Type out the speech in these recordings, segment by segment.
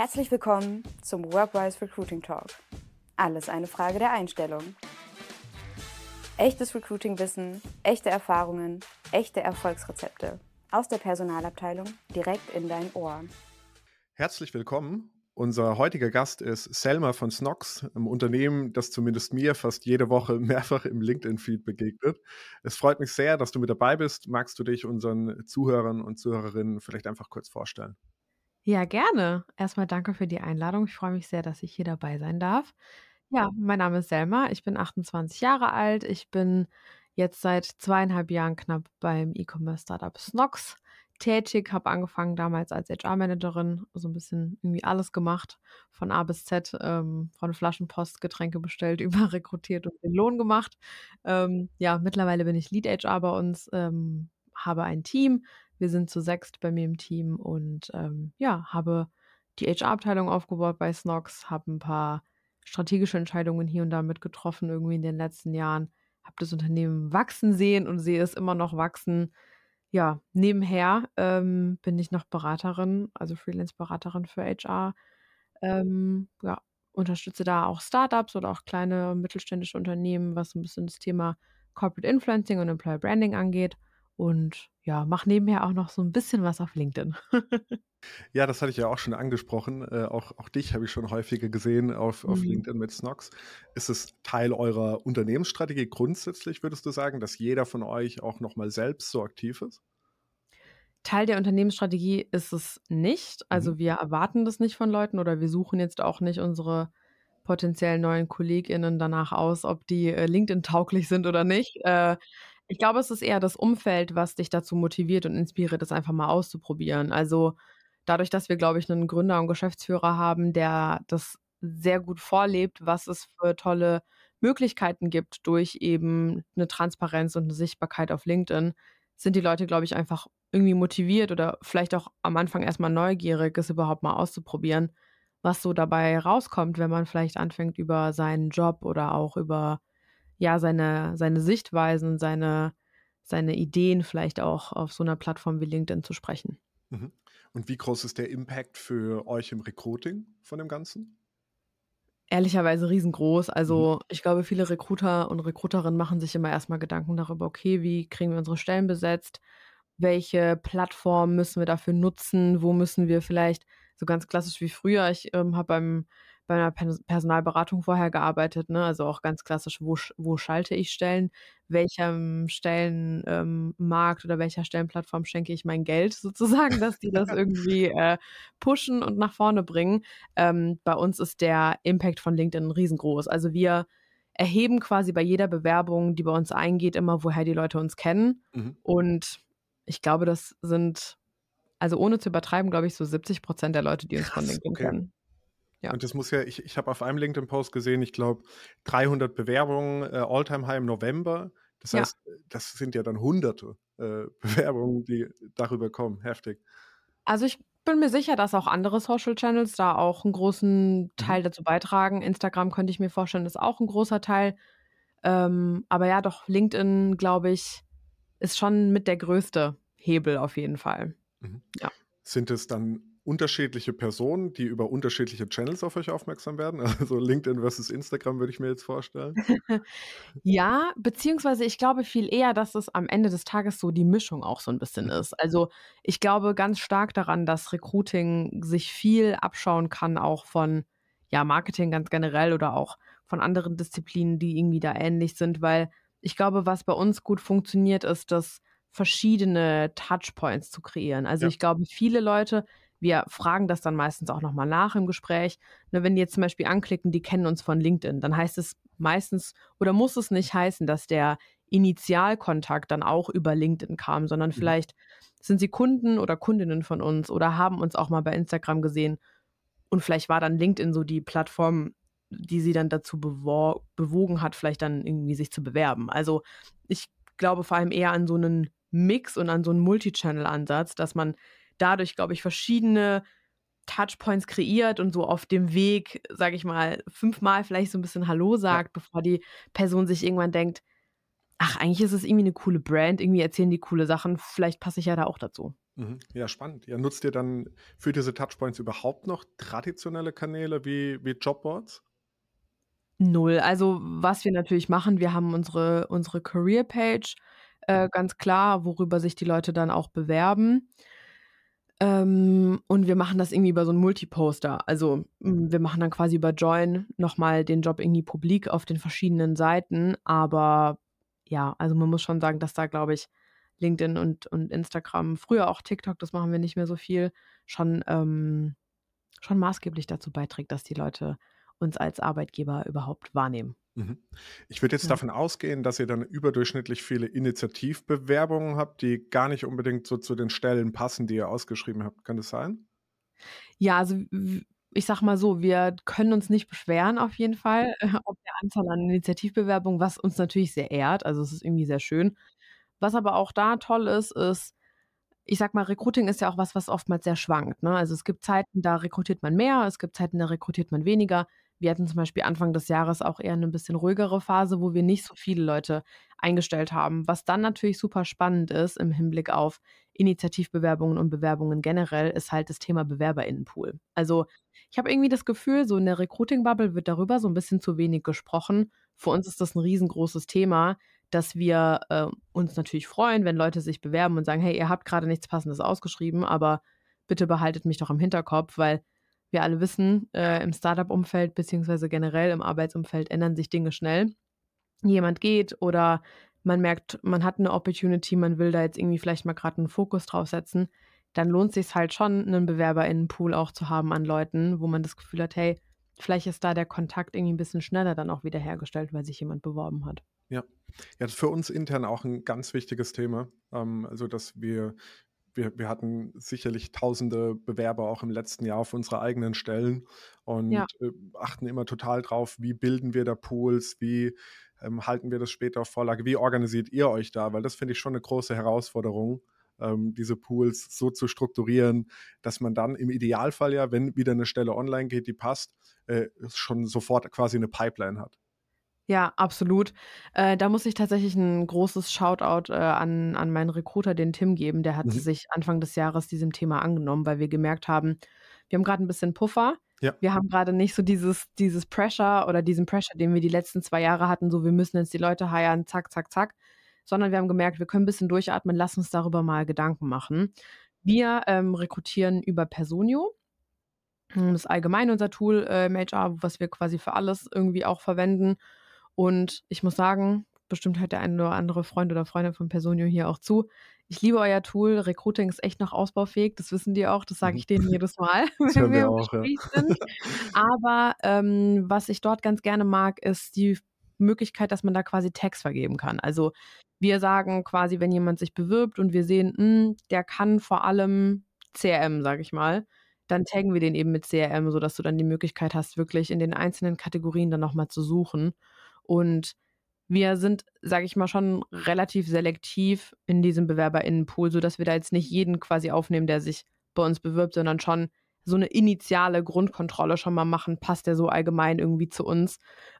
Herzlich willkommen zum Workwise Recruiting Talk. Alles eine Frage der Einstellung. Echtes Recruiting-Wissen, echte Erfahrungen, echte Erfolgsrezepte aus der Personalabteilung direkt in dein Ohr. Herzlich willkommen. Unser heutiger Gast ist Selma von Snox, einem Unternehmen, das zumindest mir fast jede Woche mehrfach im LinkedIn-Feed begegnet. Es freut mich sehr, dass du mit dabei bist. Magst du dich unseren Zuhörern und Zuhörerinnen vielleicht einfach kurz vorstellen? Ja, gerne. Erstmal danke für die Einladung. Ich freue mich sehr, dass ich hier dabei sein darf. Ja, mein Name ist Selma. Ich bin 28 Jahre alt. Ich bin jetzt seit zweieinhalb Jahren knapp beim E-Commerce-Startup Snox tätig, habe angefangen damals als HR-Managerin, so ein bisschen irgendwie alles gemacht, von A bis Z, ähm, von Flaschenpost, Getränke bestellt, über rekrutiert und den Lohn gemacht. Ähm, ja, mittlerweile bin ich Lead HR bei uns, ähm, habe ein Team. Wir sind zu sechst bei mir im Team und ähm, ja, habe die HR-Abteilung aufgebaut bei Snox, habe ein paar strategische Entscheidungen hier und da mitgetroffen irgendwie in den letzten Jahren, habe das Unternehmen wachsen sehen und sehe es immer noch wachsen. Ja, nebenher ähm, bin ich noch Beraterin, also Freelance-Beraterin für HR. Ähm, ja, unterstütze da auch Startups oder auch kleine mittelständische Unternehmen, was ein bisschen das Thema Corporate Influencing und Employer Branding angeht. Und ja, mache nebenher auch noch so ein bisschen was auf LinkedIn. Ja, das hatte ich ja auch schon angesprochen. Äh, auch, auch dich habe ich schon häufiger gesehen auf, auf mhm. LinkedIn mit Snox. Ist es Teil eurer Unternehmensstrategie grundsätzlich, würdest du sagen, dass jeder von euch auch nochmal selbst so aktiv ist? Teil der Unternehmensstrategie ist es nicht. Also mhm. wir erwarten das nicht von Leuten oder wir suchen jetzt auch nicht unsere potenziellen neuen KollegInnen danach aus, ob die äh, LinkedIn-tauglich sind oder nicht. Äh, ich glaube, es ist eher das Umfeld, was dich dazu motiviert und inspiriert, das einfach mal auszuprobieren. Also dadurch, dass wir, glaube ich, einen Gründer und Geschäftsführer haben, der das sehr gut vorlebt, was es für tolle Möglichkeiten gibt durch eben eine Transparenz und eine Sichtbarkeit auf LinkedIn, sind die Leute, glaube ich, einfach irgendwie motiviert oder vielleicht auch am Anfang erstmal neugierig, es überhaupt mal auszuprobieren, was so dabei rauskommt, wenn man vielleicht anfängt, über seinen Job oder auch über ja, seine, seine Sichtweisen, seine, seine Ideen vielleicht auch auf so einer Plattform wie LinkedIn zu sprechen. Mhm. Und wie groß ist der Impact für euch im Recruiting von dem Ganzen? Ehrlicherweise riesengroß. Also mhm. ich glaube, viele Recruiter und Recruiterinnen machen sich immer erstmal Gedanken darüber, okay, wie kriegen wir unsere Stellen besetzt? Welche Plattform müssen wir dafür nutzen? Wo müssen wir vielleicht, so ganz klassisch wie früher, ich ähm, habe beim bei einer Personalberatung vorher gearbeitet, ne? Also auch ganz klassisch, wo, wo schalte ich Stellen, welchem Stellenmarkt ähm, oder welcher Stellenplattform schenke ich mein Geld sozusagen, dass die das irgendwie äh, pushen und nach vorne bringen. Ähm, bei uns ist der Impact von LinkedIn riesengroß. Also wir erheben quasi bei jeder Bewerbung, die bei uns eingeht, immer, woher die Leute uns kennen. Mhm. Und ich glaube, das sind, also ohne zu übertreiben, glaube ich, so 70 Prozent der Leute, die uns Krass, von LinkedIn okay. kennen. Ja. Und das muss ja, ich, ich habe auf einem LinkedIn-Post gesehen, ich glaube, 300 Bewerbungen, äh, All-Time-High im November. Das heißt, ja. das sind ja dann hunderte äh, Bewerbungen, die darüber kommen. Heftig. Also ich bin mir sicher, dass auch andere Social Channels da auch einen großen mhm. Teil mhm. dazu beitragen. Instagram könnte ich mir vorstellen, ist auch ein großer Teil. Ähm, aber ja, doch, LinkedIn, glaube ich, ist schon mit der größte Hebel auf jeden Fall. Mhm. Ja. Sind es dann unterschiedliche Personen, die über unterschiedliche Channels auf euch aufmerksam werden? Also LinkedIn versus Instagram würde ich mir jetzt vorstellen. ja, beziehungsweise ich glaube viel eher, dass es am Ende des Tages so die Mischung auch so ein bisschen mhm. ist. Also ich glaube ganz stark daran, dass Recruiting sich viel abschauen kann, auch von ja, Marketing ganz generell oder auch von anderen Disziplinen, die irgendwie da ähnlich sind, weil ich glaube, was bei uns gut funktioniert, ist, dass verschiedene Touchpoints zu kreieren. Also ja. ich glaube, viele Leute wir fragen das dann meistens auch nochmal nach im Gespräch. Ne, wenn die jetzt zum Beispiel anklicken, die kennen uns von LinkedIn, dann heißt es meistens oder muss es nicht heißen, dass der Initialkontakt dann auch über LinkedIn kam, sondern mhm. vielleicht sind sie Kunden oder Kundinnen von uns oder haben uns auch mal bei Instagram gesehen und vielleicht war dann LinkedIn so die Plattform, die sie dann dazu bewogen hat, vielleicht dann irgendwie sich zu bewerben. Also ich glaube vor allem eher an so einen Mix und an so einen Multichannel-Ansatz, dass man dadurch, glaube ich, verschiedene Touchpoints kreiert und so auf dem Weg, sage ich mal, fünfmal vielleicht so ein bisschen Hallo sagt, ja. bevor die Person sich irgendwann denkt, ach, eigentlich ist es irgendwie eine coole Brand, irgendwie erzählen die coole Sachen, vielleicht passe ich ja da auch dazu. Mhm. Ja, spannend. Ja, nutzt ihr dann für diese Touchpoints überhaupt noch traditionelle Kanäle wie, wie Jobboards? Null. Also, was wir natürlich machen, wir haben unsere unsere Career-Page, äh, ganz klar, worüber sich die Leute dann auch bewerben. Ähm, und wir machen das irgendwie über so 'n Multiposter. Also, wir machen dann quasi über Join noch mal den Job irgendwie publik auf den verschiedenen Seiten. Aber ja, also, man muss schon sagen, dass da, glaube ich, LinkedIn und und Instagram, früher auch TikTok, das machen wir nicht mehr so viel, schon ähm, schon maßgeblich dazu beiträgt, dass die Leute uns als Arbeitgeber überhaupt wahrnehmen. Mhm. Ich würde jetzt Ja. davon ausgehen, dass ihr dann überdurchschnittlich viele Initiativbewerbungen habt, die gar nicht unbedingt so zu den Stellen passen, die ihr ausgeschrieben habt. Kann das sein? Ja, also, w ich sage mal so, wir können uns nicht beschweren auf jeden Fall, äh, auf der Anzahl an Initiativbewerbungen, was uns natürlich sehr ehrt. Also, es ist irgendwie sehr schön. Was aber auch da toll ist, ist ich sage mal, Recruiting ist ja auch was, was oftmals sehr schwankt, ne? Also, es gibt Zeiten, da rekrutiert man mehr, es gibt Zeiten, da rekrutiert man weniger. Wir hatten zum Beispiel Anfang des Jahres auch eher 'ne bisschen ruhigere Phase, wo wir nicht so viele Leute eingestellt haben. Was dann natürlich super spannend ist im Hinblick auf Initiativbewerbungen und Bewerbungen generell, ist halt das Thema Bewerberinnenpool. Also, ich habe irgendwie das Gefühl, so in der Recruiting-Bubble wird darüber so 'n bisschen zu wenig gesprochen. Für uns ist das 'n riesengroßes Thema, dass wir, äh, uns natürlich freuen, wenn Leute sich bewerben und sagen: „Hey, ihr habt grade nichts Passendes ausgeschrieben, aber bitte behaltet mich doch im Hinterkopf“, weil wir alle wissen, äh, im Start-up-Umfeld beziehungsweise generell im Arbeitsumfeld ändern sich Dinge schnell. Jemand geht oder man merkt, man hat 'ne Opportunity, man will da jetzt irgendwie vielleicht mal grad 'n Fokus drauf setzen. Dann lohnt sich's halt schon, 'nen Bewerberinnenpool auch zu haben an Leuten, wo man das Gefühl hat: „Hey, vielleicht ist da der Kontakt irgendwie 'n bisschen schneller dann auch wieder hergestellt, weil sich jemand beworben hat.“ Ja. Ja, das ist für uns intern auch 'n ganz wichtiges Thema. Ähm, also, dass wir wir wir hatten sicherlich tausende Bewerber auch im letzten Jahr auf unsere eigenen Stellen und, Ja. äh, achten immer total drauf, wie bilden wir da Pools, wie, ähm, halten wir das später auf Vorlage? Wie organisiert ihr euch da? Weil das finde ich schon 'ne große Herausforderung, ähm, diese Pools so zu strukturieren, dass man dann im Idealfall ja, wenn wieder 'ne Stelle online geht, die passt, äh, schon sofort quasi 'ne Pipeline hat. Ja, absolut. Äh, da muss ich tatsächlich 'n großes Shoutout, äh, an an meinen Recruiter, den Tim, geben. Der hatte Mhm. sich Anfang des Jahres diesem Thema angenommen, weil wir gemerkt haben, wir haben grad 'n bisschen Puffer. Ja. Wir haben grade nicht so dieses dieses Pressure oder diesen Pressure, den wir die letzten 2 Jahre hatten, so: „Wir müssen jetzt die Leute hiren, zack, zack, zack.“ Sondern wir haben gemerkt, wir können 'n bisschen durchatmen, lass uns darüber mal Gedanken machen. Wir, ähm, rekrutieren über Personio. Das ist allgemein unser Tool, äh, im HR, was wir quasi für alles irgendwie auch verwenden. Und ich muss sagen, bestimmt hört der ein oder andere Freund oder Freundin von Personio hier auch zu. Ich liebe euer Tool. Recruiting ist echt noch ausbaufähig. Das wissen die auch. Das sage Mhm. ich denen jedes Mal, wenn wir im auch, ja. Gespräch sind. Aber, ähm, was ich dort ganz gerne mag, ist die Möglichkeit, dass man da quasi Tags vergeben kann. Also, wir sagen quasi, wenn jemand sich bewirbt und wir sehen, hm, der kann vor allem CRM, sage ich mal, dann taggen wir den eben mit CRM, sodass du dann die Möglichkeit hast, wirklich in den einzelnen Kategorien dann noch mal zu suchen. Und wir sind, sage ich mal, schon relativ selektiv in diesem Bewerberinnenpool, sodass wir da jetzt nicht jeden quasi aufnehmen, der sich bei uns bewirbt, sondern schon so 'ne initiale Grundkontrolle schon mal machen, passt der so allgemein irgendwie zu uns,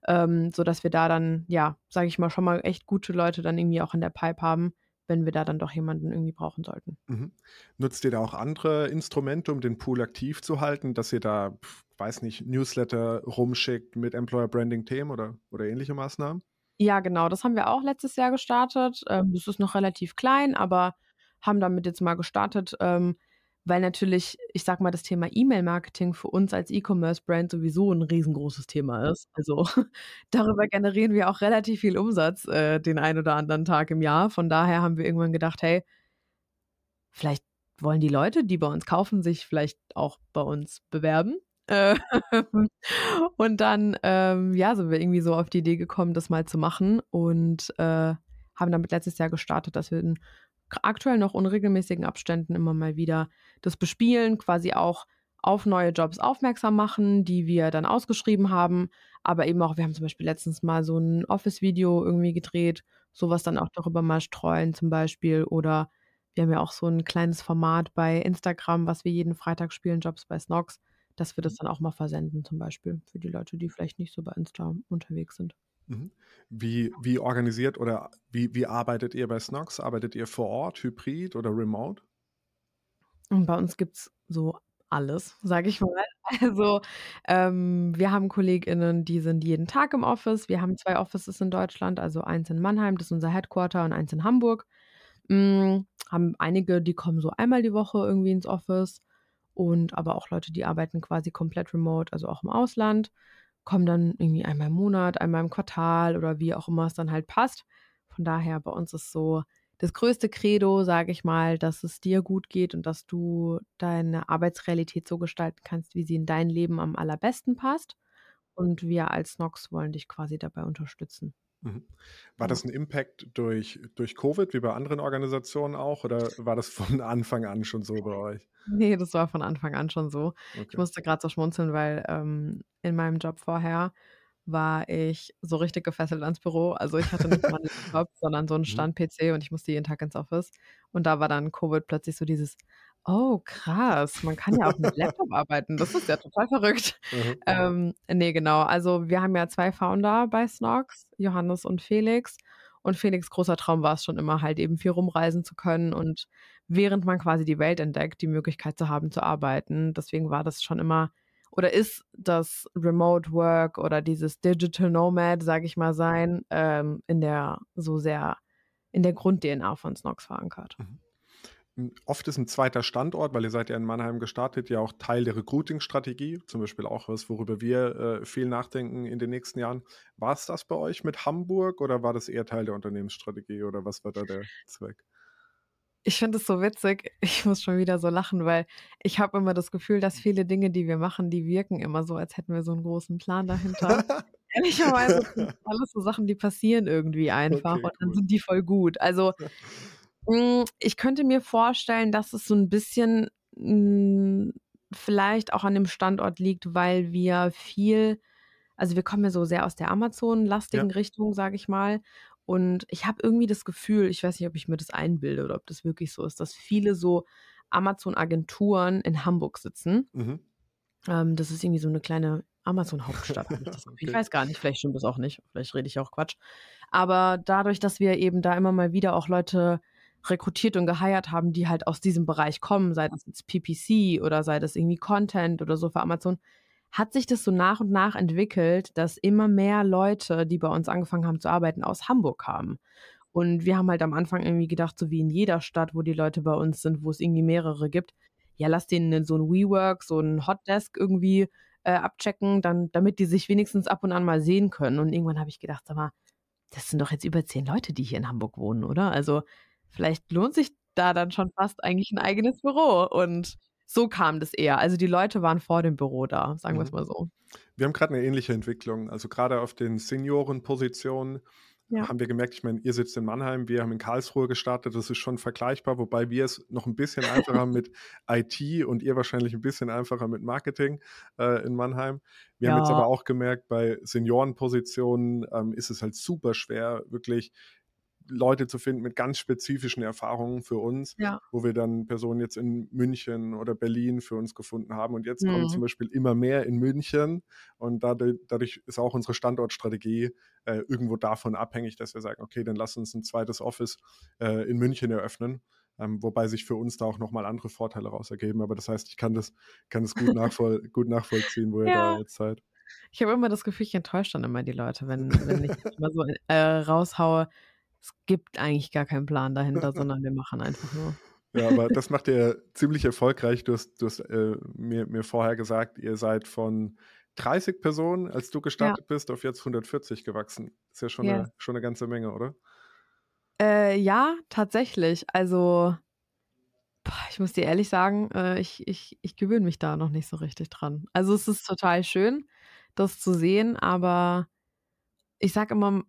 ähm, sodass wir da dann, ja, sage ich mal, schon mal echt gute Leute dann irgendwie auch in der Pipe haben, wenn wir da dann doch jemanden irgendwie brauchen sollten. Mhm. Nutzt ihr da auch andere Instrumente, um den Pool aktiv zu halten, dass ihr da, weiß nicht, Newsletter rumschickt mit Employer Branding Themen oder oder ähnliche Maßnahmen? Ja, genau, das haben wir auch letztes Jahr gestartet. Ähm, das ist noch relativ klein, aber haben damit jetzt mal gestartet, ähm, weil natürlich, ich sage mal, das Thema E-Mail-Marketing für uns als E-Commerce-Brand sowieso 'n riesengroßes Thema ist. Also, darüber generieren wir auch relativ viel Umsatz, äh, den einen oder anderen Tag im Jahr. Von daher haben wir irgendwann gedacht: „Hey“ „vielleicht wollen die Leute, die bei uns kaufen, sich vielleicht auch bei uns bewerben?“ Ähm, und dann, ähm, ja, sind wir irgendwie so auf die Idee gekommen, das mal zu machen und, äh, haben damit letztes Jahr gestartet, dass wir in aktuell noch unregelmäßigen Abständen immer mal wieder das bespielen, quasi auch auf neue Jobs aufmerksam machen, die wir dann ausgeschrieben haben. Aber eben auch wir haben zum Beispiel letztens mal so 'n Office-Video irgendwie gedreht, so was dann auch darüber mal streuen zum Beispiel. Oder wir haben ja auch so 'n kleines Format bei Instagram, was wir jeden Freitag spielen, Jobs bei Snox, dass wir das dann auch mal versenden zum Beispiel für die Leute, die vielleicht nicht so bei Insta unterwegs sind. Mhm. Wie wie organisiert oder wie wie arbeitet ihr bei Snox? Arbeitet ihr vor Ort, hybrid oder remote? Und bei uns gibt's so alles, sage ich mal. Also, ähm, wir haben KollegInnen, die sind jeden Tag im Office. Wir haben zwei Offices in Deutschland, also eins in Mannheim, das ist unser Headquarter, und eins in Hamburg. Hm, haben einige, die kommen so einmal die Woche irgendwie ins Office und aber auch Leute, die arbeiten quasi komplett remote, also auch im Ausland, kommen dann irgendwie einmal im Monat, einmal im Quartal oder wie auch immer es dann halt passt. Von daher bei uns ist so das größte Credo, sage ich mal, dass es dir gut geht und dass du deine Arbeitsrealität so gestalten kannst, wie sie in dein Leben am allerbesten passt. Und wir als Nox wollen dich quasi dabei unterstützen. Mhm. War das ein Impact durch, durch Covid, wie bei anderen Organisationen auch, oder war das von Anfang an schon so bei euch? Nee, das war von Anfang an schon so. Okay. Ich musste gerade so schmunzeln, weil ähm, in meinem Job vorher war ich so richtig gefesselt ans Büro. Also ich hatte nicht mal einen Laptop, sondern so einen mhm. Stand-PC und ich musste jeden Tag ins Office. Und da war dann Covid plötzlich so dieses, oh krass, man kann ja auch mit Laptop arbeiten. Das ist ja total verrückt. Mhm. Ähm, nee, genau. Also wir haben ja zwei Founder bei Snox, Johannes und Felix. Und Felix großer Traum war es schon immer, halt eben viel rumreisen zu können und während man quasi die Welt entdeckt, die Möglichkeit zu haben, zu arbeiten. Deswegen war das schon immer oder ist das Remote Work oder dieses Digital Nomad, sage ich mal, sein, ähm, in der so sehr in der Grund-DNA von Snox verankert. Mhm. Oft ist ein zweiter Standort, weil ihr seid ja in Mannheim gestartet, ja auch Teil der Recruiting-Strategie, zum Beispiel auch was, worüber wir äh, viel nachdenken in den nächsten Jahren. War es das bei euch mit Hamburg oder war das eher Teil der Unternehmensstrategie oder was war da der Zweck? Ich finde es so witzig. Ich muss schon wieder so lachen, weil ich habe immer das Gefühl, dass viele Dinge, die wir machen, die wirken immer so, als hätten wir so einen großen Plan dahinter. Ehrlicherweise sind alles so Sachen, die passieren irgendwie einfach okay, und dann cool. sind die voll gut. Also ich könnte mir vorstellen, dass es so ein bisschen hm, vielleicht auch an dem Standort liegt, weil wir viel, also wir kommen ja so sehr aus der Amazon-lastigen ja. Richtung, sage ich mal. Und ich habe irgendwie das Gefühl, ich weiß nicht, ob ich mir das einbilde oder ob das wirklich so ist, dass viele so Amazon-Agenturen in Hamburg sitzen. Mhm. Ähm, das ist irgendwie so eine kleine Amazon-Hauptstadt. okay. Ich weiß gar nicht, vielleicht stimmt das auch nicht, vielleicht rede ich auch Quatsch. Aber dadurch, dass wir eben da immer mal wieder auch Leute rekrutiert und geheiert haben, die halt aus diesem Bereich kommen, sei das jetzt PPC oder sei das irgendwie Content oder so für Amazon, hat sich das so nach und nach entwickelt, dass immer mehr Leute, die bei uns angefangen haben zu arbeiten, aus Hamburg kamen. Und wir haben halt am Anfang irgendwie gedacht, so wie in jeder Stadt, wo die Leute bei uns sind, wo es irgendwie mehrere gibt, ja, lass denen so ein WeWork, so ein Hotdesk irgendwie äh, abchecken, dann, damit die sich wenigstens ab und an mal sehen können. Und irgendwann habe ich gedacht, sag mal, das sind doch jetzt über zehn Leute, die hier in Hamburg wohnen, oder? Also vielleicht lohnt sich da dann schon fast eigentlich ein eigenes Büro. Und so kam das eher. Also die Leute waren vor dem Büro da, sagen wir es mhm. mal so. Wir haben gerade eine ähnliche Entwicklung. Also gerade auf den Seniorenpositionen ja. haben wir gemerkt, ich meine, ihr sitzt in Mannheim, wir haben in Karlsruhe gestartet, das ist schon vergleichbar, wobei wir es noch ein bisschen einfacher haben mit IT und ihr wahrscheinlich ein bisschen einfacher mit Marketing äh, in Mannheim. Wir ja. haben jetzt aber auch gemerkt, bei Seniorenpositionen ähm, ist es halt super schwer, wirklich Leute zu finden mit ganz spezifischen Erfahrungen für uns, ja. wo wir dann Personen jetzt in München oder Berlin für uns gefunden haben. Und jetzt mhm. kommen zum Beispiel immer mehr in München und dadurch, dadurch ist auch unsere Standortstrategie äh, irgendwo davon abhängig, dass wir sagen, okay, dann lass uns ein zweites Office äh, in München eröffnen. Ähm, wobei sich für uns da auch nochmal andere Vorteile raus ergeben. Aber das heißt, ich kann das, kann das gut, nachvoll gut nachvollziehen, wo ihr ja. da jetzt seid. Ich habe immer das Gefühl, ich enttäusche dann immer die Leute, wenn, wenn ich mal so äh, raushaue, es gibt eigentlich gar keinen Plan dahinter, sondern wir machen einfach nur. Ja, aber das macht ihr ziemlich erfolgreich. Du hast, du hast äh, mir, mir vorher gesagt, ihr seid von 30 Personen, als du gestartet ja. bist, auf jetzt 140 gewachsen. Ist ja schon, yes. eine, schon eine ganze Menge, oder? Äh, ja, tatsächlich. Also, ich muss dir ehrlich sagen, äh, ich, ich, ich gewöhne mich da noch nicht so richtig dran. Also, es ist total schön, das zu sehen, aber ich sage immer,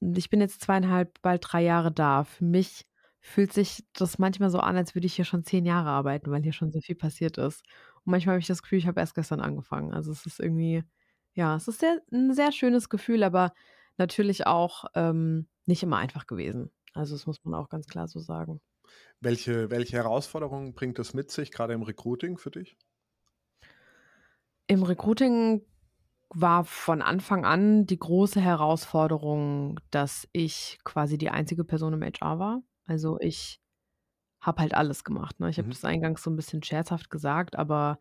ich bin jetzt zweieinhalb, bald drei Jahre da. Für mich fühlt sich das manchmal so an, als würde ich hier schon zehn Jahre arbeiten, weil hier schon so viel passiert ist. Und manchmal habe ich das Gefühl, ich habe erst gestern angefangen. Also es ist irgendwie, ja, es ist sehr, ein sehr schönes Gefühl, aber natürlich auch ähm, nicht immer einfach gewesen. Also das muss man auch ganz klar so sagen. Welche, welche Herausforderungen bringt das mit sich, gerade im Recruiting für dich? Im Recruiting war von Anfang an die große Herausforderung, dass ich quasi die einzige Person im HR war. Also ich habe halt alles gemacht, ne? Ich habe Mhm. das eingangs so 'n bisschen scherzhaft gesagt, aber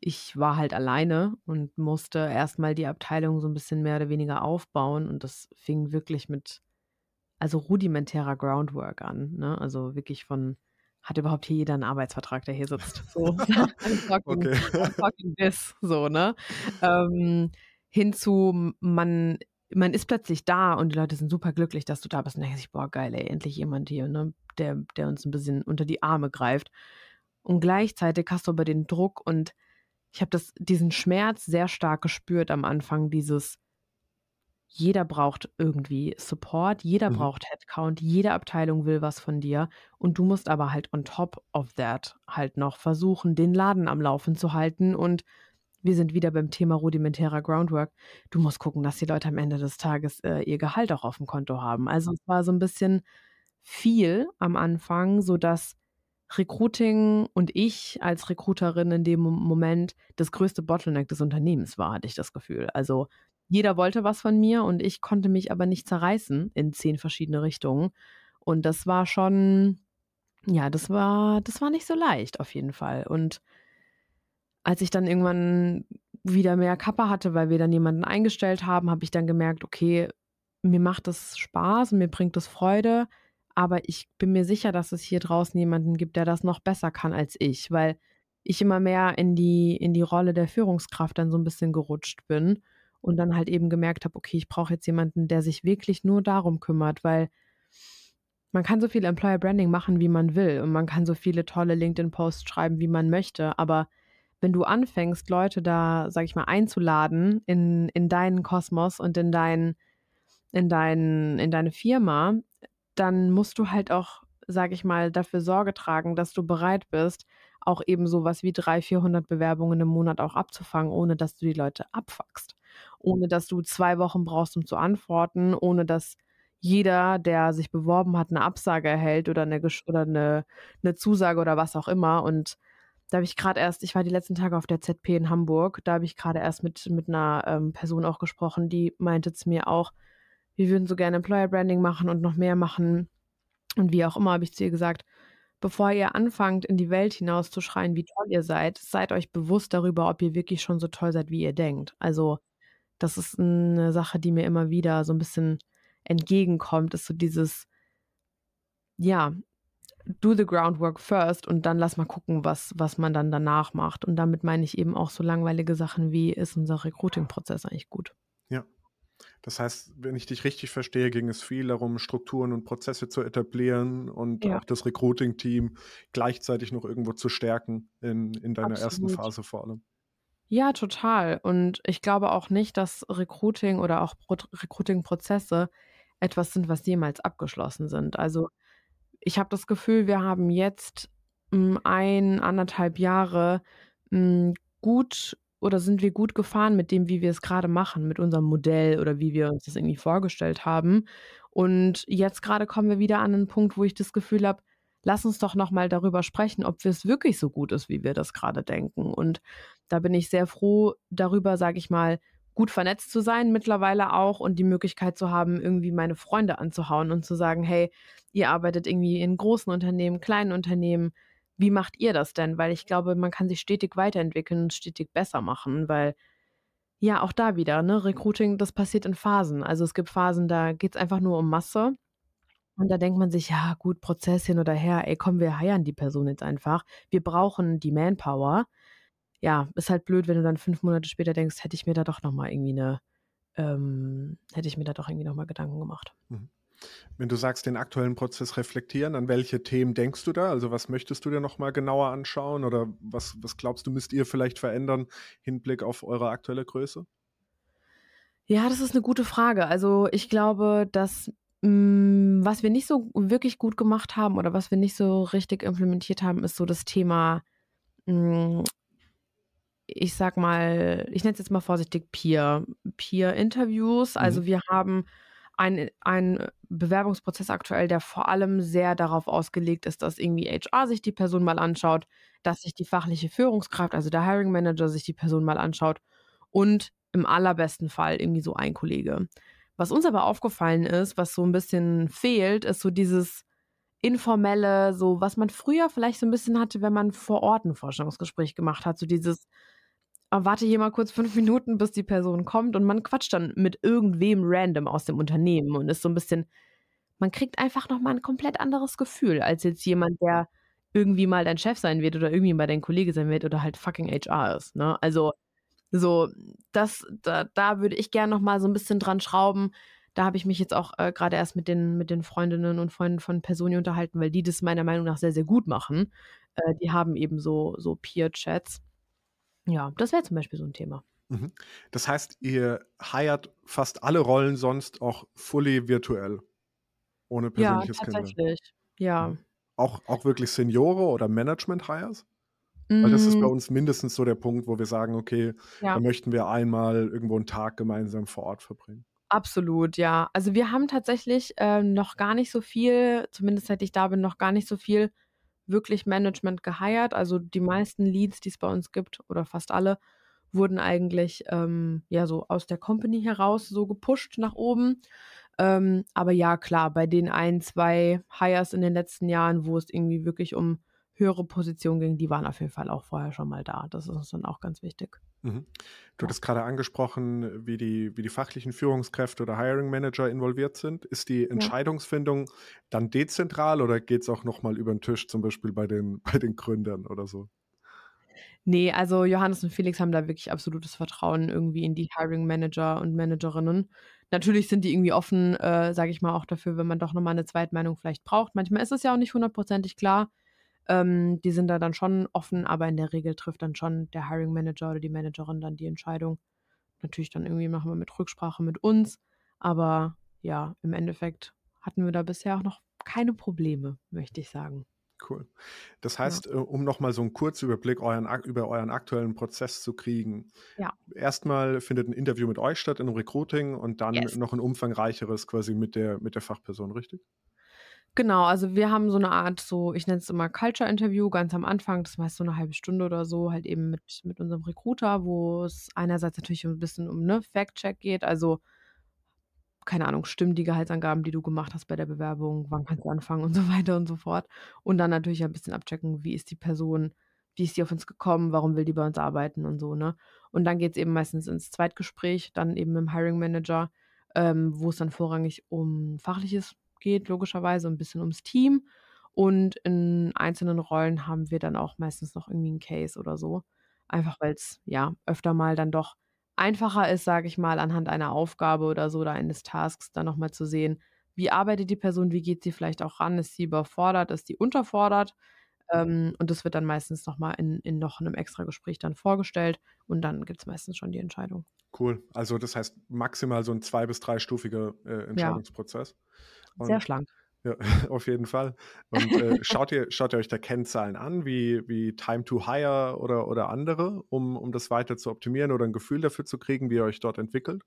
ich war halt alleine und musste erst mal die Abteilung so 'n bisschen mehr oder weniger aufbauen und das fing wirklich mit also rudimentärer Groundwork an, ne? Also wirklich von hat überhaupt hier jeder 'n Arbeitsvertrag, der hier sitzt? So, talking Okay. Talking this, so, ne? Ähm, hin zu m man man ist plötzlich da und die Leute sind superglücklich, dass du da bist und denken sich: „Boah, geil, ey, endlich jemand hier, ne, der der uns 'n bisschen unter die Arme greift.“ Und gleichzeitig hast du aber den Druck und ich habe diesen Schmerz sehr stark gespürt am Anfang, dieses jeder braucht irgendwie Support, jeder Mhm. braucht Headcount, jede Abteilung will was von dir und du musst aber halt on top of that halt noch versuchen, den Laden am Laufen zu halten und wir sind wieder beim Thema rudimentärer Groundwork. Du musst gucken, dass die Leute am Ende des Tages, äh, ihr Gehalt auch aufm Konto haben. Also, es war so 'n bisschen viel am Anfang, sodass Recruiting und ich als Recruiterin in dem Mo Moment das größte Bottleneck des Unternehmens war, hatte ich das Gefühl. Also, jeder wollte was von mir und ich konnte mich aber nicht zerreißen in 10 verschiedene Richtungen. Und das war schon ja, das war das war nicht so leicht auf jeden Fall. Und als ich dann irgendwann wieder mehr Kappa hatte, weil wir dann jemanden eingestellt haben, habe ich dann gemerkt: „Okay, mir macht das Spaß mir bringt das Freude, aber ich bin mir sicher, dass es hier draußen jemanden gibt, der das noch besser kann als ich“, weil ich immer mehr in die in die Rolle der Führungskraft dann so 'n bisschen gerutscht bin und dann halt eben gemerkt habe: „Okay, ich brauche jetzt jemanden, der sich wirklich nur darum kümmert“, weil man kann so viel Employer Branding machen, wie man will und man kann so viele tolle LinkedIn-Posts schreiben, wie man möchte, aber wenn du anfängst, Leute da, sage ich mal, einzuladen in in deinen Kosmos und in dein in dein in deine Firma, dann musst du halt auch, sage ich mal, dafür Sorge tragen, dass du bereit bist, auch eben so was wie 300, 400 Bewerbungen im Monat auch abzufangen, ohne dass du die Leute abfuckst. Ohne dass du 2 Wochen brauchst, um zu antworten, ohne dass jeder, der sich beworben hat, 'ne Absage erhält oder 'ne gesch oder 'ne 'ne Zusage oder was auch immer. Und da habe ich grad erst ich war die letzten Tage auf der ZP in Hamburg, da habe ich grade erst mit mit 'ner, ähm, Person auch gesprochen, die meinte zu mir auch: „Wir würden so gerne Employer Branding machen und noch mehr machen.“ Und wie auch immer, habe ich zu ihr gesagt: „Bevor ihr anfangt, in die Welt hinauszuschreien, wie toll ihr seid, seid euch bewusst darüber, ob ihr wirklich schon so toll seid, wie ihr denkt.“ Also, das ist 'ne Sache, die mir immer wieder so 'n bisschen entgegenkommt, ist so dieses ja, do the groundwork first und dann lass mal gucken, was was man dann danach macht. Und damit meine ich eben auch so langweilige Sachen wie: Ist unser Recruiting-Prozess eigentlich gut? Ja. Das heißt, wenn ich dich richtig verstehe, ging es viel darum, Strukturen und Prozesse zu etablieren und Ja. auch das Recruiting-Team gleichzeitig noch irgendwo zu stärken in in deiner ersten Absolut. Phase vor allem. Ja, total. Und ich glaube auch nicht, dass Recruiting oder auch Recruiting-Prozesse etwas sind, was jemals abgeschlossen sind. Also, ich habe das Gefühl, wir haben jetzt, hm, 1, 1 1/2 Jahre, hm, gut oder sind wir gut gefahren mit dem, wie wir es grade machen, mit unserem Modell oder wie wir uns das irgendwie vorgestellt haben. Und jetzt grade kommen wir wieder an 'nen Punkt, wo ich das Gefühl habe: „Lass uns doch noch mal darüber sprechen, ob es wirklich so gut ist, wie wir das grade denken.“ Und da bin ich sehr froh darüber, sage ich mal, gut vernetzt zu sein mittlerweile auch und die Möglichkeit zu haben, irgendwie meine Freunde anzuhauen und zu sagen: „Hey, ihr arbeitet irgendwie in großen Unternehmen, kleinen Unternehmen. Wie macht ihr das denn?“ Weil ich glaube, man kann sich stetig weiterentwickeln und stetig besser machen, weil ja, auch da wieder, ne, Recruiting, das passiert in Phasen. Also, es gibt Phasen, da geht's einfach nur um Masse. Und da denkt man sich: „Ja gut, Prozess hin oder her, ey, komm, wir hiren die Person jetzt einfach. Wir brauchen die Manpower.“ Ja, ist halt blöd, wenn du dann 5 Monate später denkst: „Hätte ich mir da doch noch mal irgendwie 'ne ähm, hätte ich mir da doch irgendwie noch mal Gedanken gemacht.“ Mhm. Wenn du sagst, den aktuellen Prozess reflektieren, an welche Themen denkst du da? Also, was möchtest du dir noch mal genauer anschauen oder was was glaubst du, müsst ihr vielleicht verändern, Hinblick auf eure aktuelle Größe? Ja, das ist 'ne gute Frage. Also, ich glaube, dass was wir nicht so wirklich gut gemacht haben oder was wir nicht so richtig implementiert haben, ist so das Thema, hm ich sage mal, ich nenne es jetzt mal vorsichtig Peer Peer-Interviews. Mhm. Also, wir haben ein einen Bewerbungsprozess aktuell, der vor allem sehr darauf ausgelegt ist, dass irgendwie HR sich die Person mal anschaut, dass sich die fachliche Führungskraft, also der Hiring Manager, sich die Person mal anschaut und im allerbesten Fall irgendwie so ein Kollege. Was uns aber aufgefallen ist, was so 'n bisschen fehlt, ist so dieses informelle, so was man früher vielleicht so ein bisschen hatte, wenn man vor Ort ein Vorstellungsgespräch gemacht hat, so dieses ah, warte hier mal kurz fünf Minuten, bis die Person kommt und man quatscht dann mit irgendwem random aus dem Unternehmen und ist so ein bisschen man kriegt einfach noch mal 'n komplett anderes Gefühl als jetzt jemand, der irgendwie mal dein Chef sein wird oder irgendwie mal dein Kollege sein wird oder halt fucking HR ist, ne? Also, so das da da würde ich gern noch mal so ein bisschen dran schrauben. Da habe ich mich jetzt auch, äh, grade erst mit den mit den Freundinnen und Freunden von Personio unterhalten, weil die das meiner Meinung nach sehr, sehr gut machen. Äh, die haben eben so so Peer-Chats. Ja, das wäre zum Beispiel so ein Thema. Mhm. Das heißt, ihr hired fast alle Rollen sonst auch fully virtuell? Ohne Ja, persönliches Kennenlernen? tatsächlich. Ja. Mhm. Auch auch wirklich Seniore oder Management-Hires? Weil das ist bei Hm. uns mindestens so der Punkt, wo wir sagen: „Okay, da Ja. möchten wir einmal irgendwo 'n Tag gemeinsam vor Ort verbringen.“ Absolut, ja. Also, wir haben tatsächlich, ähm, noch gar nicht so viel zumindest seit ich da bin, noch gar nicht so viel wirklich Management gehired. Also, die meisten Leads, die es bei uns gibt oder fast alle, wurden eigentlich, ähm, ja, so aus der Company heraus so gepusht nach oben. Ähm, aber ja, klar, bei den ein, 2 Hires in den letzten Jahren, wo es irgendwie wirklich um höhere Positionen ging, die waren auf jeden Fall auch vorher schon mal da. Das ist uns dann auch ganz wichtig. Mhm. Du Ja. hattest grade angesprochen, wie die wie die fachlichen Führungskräfte oder Hiring Manager involviert sind. Ist die Ja. Entscheidungsfindung dann dezentral oder geht's auch noch mal über 'n Tisch, zum Beispiel bei den bei den Gründern oder so? Ne, also Johannes und Felix haben da wirklich absolutes Vertrauen irgendwie in die Hiring Manager und Managerinnen. Natürlich sind die irgendwie offen, äh, sage ich mal, auch dafür, wenn man doch noch mal 'ne Zweitmeinung vielleicht braucht. Manchmal ist es ja auch nicht hundertprozentig klar. Ähm, die sind da dann schon offen, aber in der Regel trifft dann schon der Hiring Manager oder die Managerin dann die Entscheidung. Natürlich dann irgendwie machen wir mit Rücksprache mit uns, aber ja, im Endeffekt hatten wir da bisher auch noch keine Probleme, möchte ich sagen. Cool. Das Ja. heißt, äh, um noch mal so 'n Kurzüberblick euren über euren aktuellen Prozess zu kriegen. Ja. Erst mal findet 'n Interview mit euch statt in 'nem Recruiting und dann Yes. noch 'n umfangreicheres quasi mit der mit der Fachperson, richtig? Genau, also wir haben so 'ne Art so ich nenne es immer Culture Interview ganz am Anfang, das ist meist so 'ne 1/2 Stunde oder so, halt eben mit mit unserem Recruiter, wo es einerseits natürlich 'n bisschen um, ne, Fact Check geht, also keine Ahnung, stimmen die Gehaltsangaben, die du gemacht hast bei der Bewerbung, wann kannst du anfangen und so weiter und so fort. Und dann natürlich ein bisschen abchecken, wie ist die Person, wie ist die auf uns gekommen, warum will die bei uns arbeiten und so, ne? Und dann geht's eben meistens ins Zweitgespräch, dann eben mit'm Hiring Manager, ähm, wo es dann vorrangig um Fachliches geht, logischerweise, 'n bisschen ums Team. Und in einzelnen Rollen haben wir dann auch meistens noch irgendwie 'n Case oder so. Einfach weil's, ja, öfter mal dann doch einfacher ist, sage ich mal, anhand einer Aufgabe oder so oder eines Tasks dann noch mal zu sehen, wie arbeitet die Person, wie geht sie vielleicht auch ran? Ist sie überfordert, ist sie unterfordert? Ähm, und das wird dann meistens noch mal in in noch 'nem Extragespräch dann vorgestellt und dann gibt's meistens schon die Entscheidung. Cool. Also, das heißt maximal so 'n zwei bis dreistufiger, äh, Ja. Sehr Und schlank. ja, auf jeden Fall. Und, äh, schaut ihr schaut ihr euch da Kennzahlen an, wie wie Time to Hire oder oder andere, um um das weiter zu optimieren oder 'n Gefühl dafür zu kriegen, wie ihr euch dort entwickelt?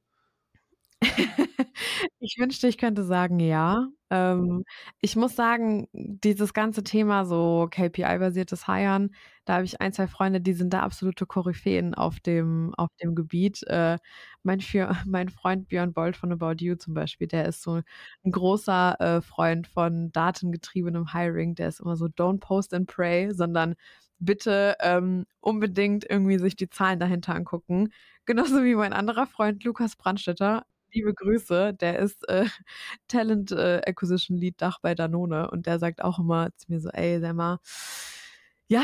Ich wünschte, ich könnte sagen ja. Ähm, ich muss sagen, dieses ganze Thema so KPI-basiertes Hiren, da habe ich ein, 2 Freunde, die sind da absolute Koryphäen auf dem auf dem Gebiet. Äh, mein für mein Freund Björn Bold von About You zum Beispiel, der ist so 'n großer, äh, Freund von datengetriebenem Hiring. Der ist immer so: „Don't post and pray“, sondern bitte, ähm, unbedingt irgendwie sich die Zahlen dahinter angucken. Genauso wie mein anderer Freund Lukas Brandstätter. Liebe Grüße, der ist, äh, Talent, äh, Acquisition Lead Dach bei Danone und der sagt auch immer zu mir so: „Ey, Selma, ja,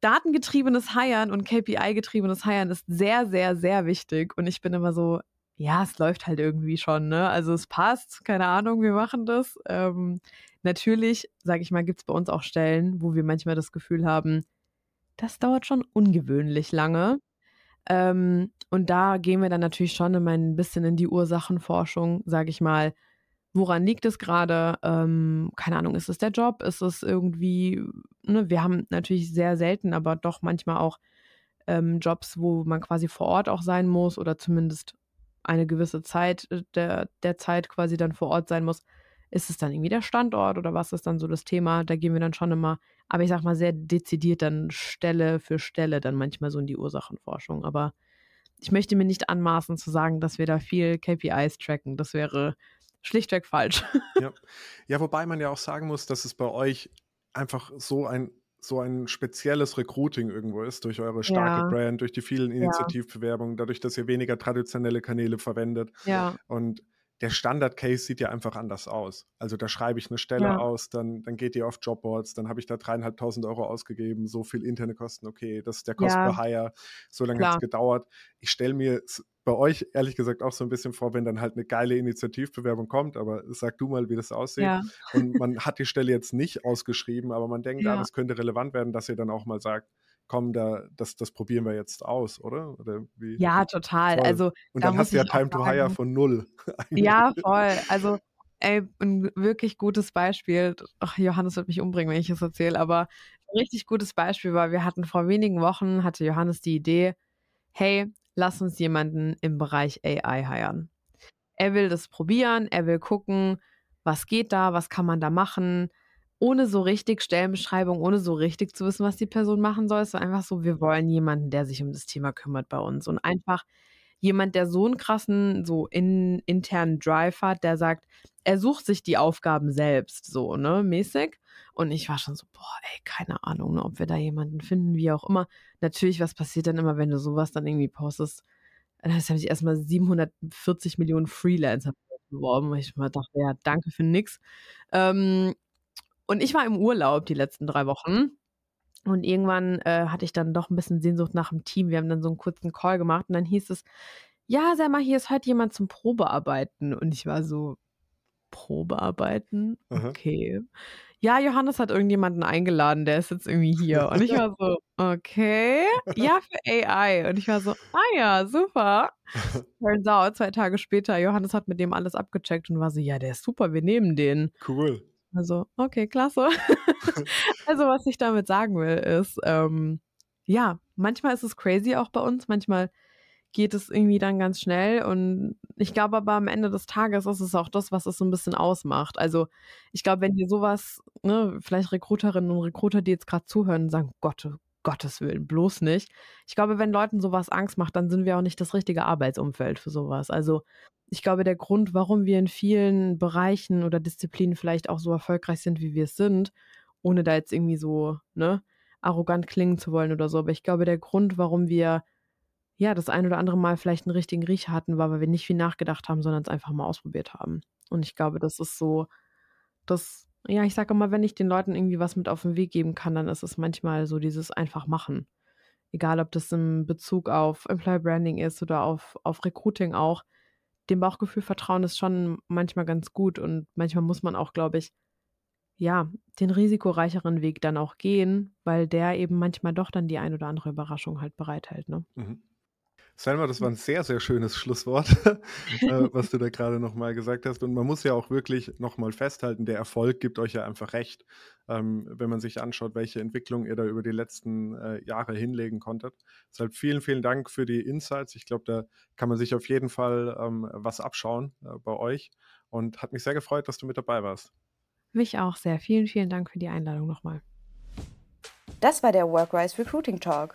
datengetriebenes Hiren und KPI-getriebenes Hiren ist sehr, sehr, sehr wichtig.“ Und ich bin immer so: „Ja, es läuft halt irgendwie schon, ne? Also, es passt, keine Ahnung, wir machen das.“ Ähm, natürlich, sage ich mal, gibt's bei uns auch Stellen, wo wir manchmal das Gefühl haben, das dauert schon ungewöhnlich lange. Ähm, und da gehen wir dann natürlich schon immer 'n bisschen in die Ursachenforschung, sage ich mal. Woran liegt es grade? Ähm, keine Ahnung, ist es der Job? Ist es irgendwie ne, wir haben natürlich sehr selten, aber doch manchmal auch, ähm, Jobs, wo man quasi vor Ort auch sein muss oder zumindest eine gewisse Zeit, äh, der der Zeit quasi dann vor Ort sein muss. Ist es dann irgendwie der Standort oder was ist dann so das Thema? Da gehen wir dann schon immer aber ich sage mal, sehr dezidiert dann Stelle für Stelle dann manchmal so in die Ursachenforschung. Aber ich möchte mir nicht anmaßen zu sagen, dass wir da viel KPIs tracken. Das wäre schlichtweg falsch. Ja. ja, wobei man ja auch sagen muss, dass es bei euch einfach so ein so ein spezielles Recruiting irgendwo ist, durch eure starke Ja. Brand, durch die vielen. Initiativbewerbungen, dadurch, dass ihr weniger traditionelle Kanäle verwendet. Ja. Und der Standard-Case sieht ja einfach anders aus. Also da schreibe ich eine Stelle Ja. aus, dann, dann geht ihr auf Jobboards, dann habe ich da dreieinhalbtausend Euro ausgegeben, so viel interne Kosten, okay, das ist der Cost Ja. per Hire, so lange hat es gedauert. Ich stelle mir bei euch ehrlich gesagt auch so ein bisschen vor, wenn dann halt eine geile Initiativbewerbung kommt, aber sag du mal, wie das aussieht. Ja. Und man hat die Stelle jetzt nicht ausgeschrieben, aber man denkt, ah, das könnte relevant werden, dass ihr dann auch mal sagt, komm, da, das, das probieren wir jetzt aus, oder? oder wie? Ja, total. Voll. Also Und da dann hast du ja Time to Hire von null. Ja, voll. Also, ey, ein wirklich gutes Beispiel. Ach, Johannes wird mich umbringen, wenn ich es erzähle, aber ein richtig gutes Beispiel war, wir hatten vor wenigen Wochen, hatte Johannes die Idee, hey, lass uns jemanden im Bereich AI hiren. Er will das probieren, er will gucken, was geht da, was kann man da machen, ohne so richtig Stellenbeschreibung, ohne so richtig zu wissen, was die Person machen soll. Es war einfach so, wir wollen jemanden, der sich um das Thema kümmert bei uns und einfach jemand, der so einen krassen, so in, internen Drive hat, der sagt, er sucht sich die Aufgaben selbst, so, ne, mäßig. Und ich war schon so, boah, ey, keine Ahnung, ne, ob wir da jemanden finden, wie auch immer. Natürlich, was passiert dann immer, wenn du sowas dann irgendwie postest? Dann haben sich erstmal 740 Millionen Freelancer beworben. Und ich mal dachte, ja, danke für nix. Ähm, und ich war im Urlaub die letzten drei Wochen. Und irgendwann äh, hatte ich dann doch ein bisschen Sehnsucht nach dem Team. Wir haben dann so einen kurzen Call gemacht und dann hieß es, ja, sag mal, hier ist heute jemand zum Probearbeiten. Und ich war so, Probearbeiten? Aha. Okay. Ja, Johannes hat irgendjemanden eingeladen, der ist jetzt irgendwie hier. Und ich war so, okay. Ja, für AI. Und ich war so, ah ja, super. Turns out, zwei Tage später, Johannes hat mit dem alles abgecheckt und war so, ja, der ist super, wir nehmen den. Cool. Also, okay, klasse. also, was ich damit sagen will, ist, ähm, ja, manchmal ist es crazy auch bei uns, manchmal geht es irgendwie dann ganz schnell und ich glaube aber am Ende des Tages ist es auch das, was es so ein bisschen ausmacht. Also, ich glaube, wenn dir sowas, ne, vielleicht Recruiterinnen und Recruiter, die jetzt gerade zuhören, sagen, Gott, Gottes Willen, bloß nicht. Ich glaube, wenn Leuten sowas Angst macht, dann sind wir auch nicht das richtige Arbeitsumfeld für sowas. Also, ich glaube, der Grund, warum wir in vielen Bereichen oder Disziplinen vielleicht auch so erfolgreich sind, wie wir es sind, ohne da jetzt irgendwie so, ne, arrogant klingen zu wollen oder so, aber ich glaube, der Grund, warum wir ja das ein oder andere Mal vielleicht einen richtigen Riecher hatten, war, weil wir nicht viel nachgedacht haben, sondern es einfach mal ausprobiert haben. Und ich glaube, das ist so, das, ja, ich sage immer, wenn ich den Leuten irgendwie was mit auf den Weg geben kann, dann ist es manchmal so dieses einfach machen. Egal, ob das im Bezug auf Employer Branding ist oder auf, auf Recruiting auch. Dem Bauchgefühl vertrauen ist schon manchmal ganz gut und manchmal muss man auch, glaube ich, ja, den risikoreicheren Weg dann auch gehen, weil der eben manchmal doch dann die ein oder andere Überraschung halt bereithält. Ne? Mhm. Selma, das war ein sehr, sehr schönes Schlusswort, äh, was du da gerade nochmal gesagt hast. Und man muss ja auch wirklich nochmal festhalten, der Erfolg gibt euch ja einfach recht, ähm, wenn man sich anschaut, welche Entwicklung ihr da über die letzten äh, Jahre hinlegen konntet. Deshalb vielen, vielen Dank für die Insights. Ich glaube, da kann man sich auf jeden Fall ähm, was abschauen äh, bei euch. Und hat mich sehr gefreut, dass du mit dabei warst. Mich auch sehr. Vielen, vielen Dank für die Einladung nochmal. Das war der Workwise Recruiting Talk.